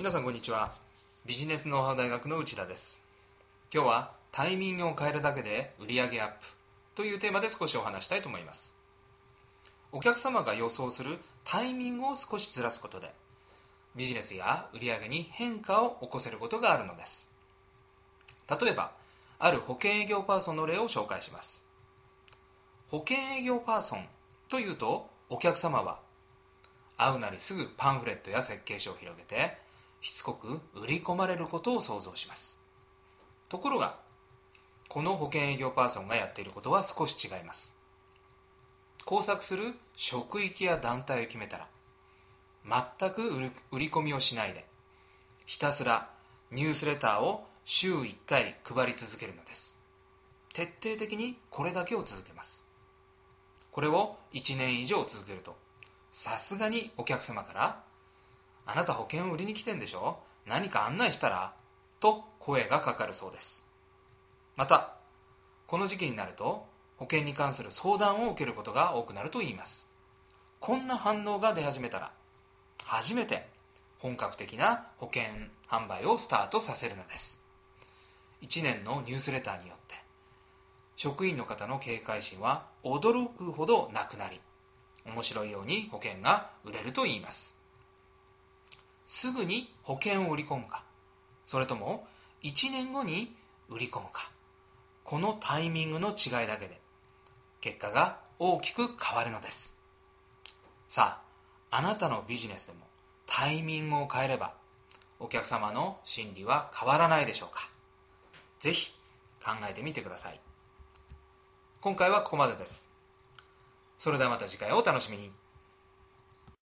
皆さんこんにちは。ビジネスノウハウ大学の内田です。今日はタイミングを変えるだけで売上アップというテーマで少しお話したいと思います。お客様が予想するタイミングを少しずらすことでビジネスや売上に変化を起こせることがあるのです。例えばある保険営業パーソンの例を紹介します。保険営業パーソンというとお客様は会うなりすぐパンフレットや設計書を広げてしつこく売り込まれることを想像します。ところがこの保険営業パーソンがやっていることは少し違います。工作する職域や団体を決めたら全く売り込みをしないでひたすらニュースレターを週1回配り続けるのです。徹底的にこれだけを続けます。これを1年以上続けるとさすがにお客様から「あなた保険を売りに来てんでしょ？何か案内したら?」と声がかかるそうです。またこの時期になると保険に関する相談を受けることが多くなるといいます。こんな反応が出始めたら初めて本格的な保険販売をスタートさせるのです。1年のニュースレターによって職員の方の警戒心は驚くほどなくなり面白いように保険が売れると言います。すぐに保険を売り込むか。それとも1年後に売り込むか。このタイミングの違いだけで結果が大きく変わるのです。さああなたのビジネスでもタイミングを変えればお客様の心理は変わらないでしょうか。ぜひ考えてみてください。今回はここまでです。それではまた次回をお楽しみに。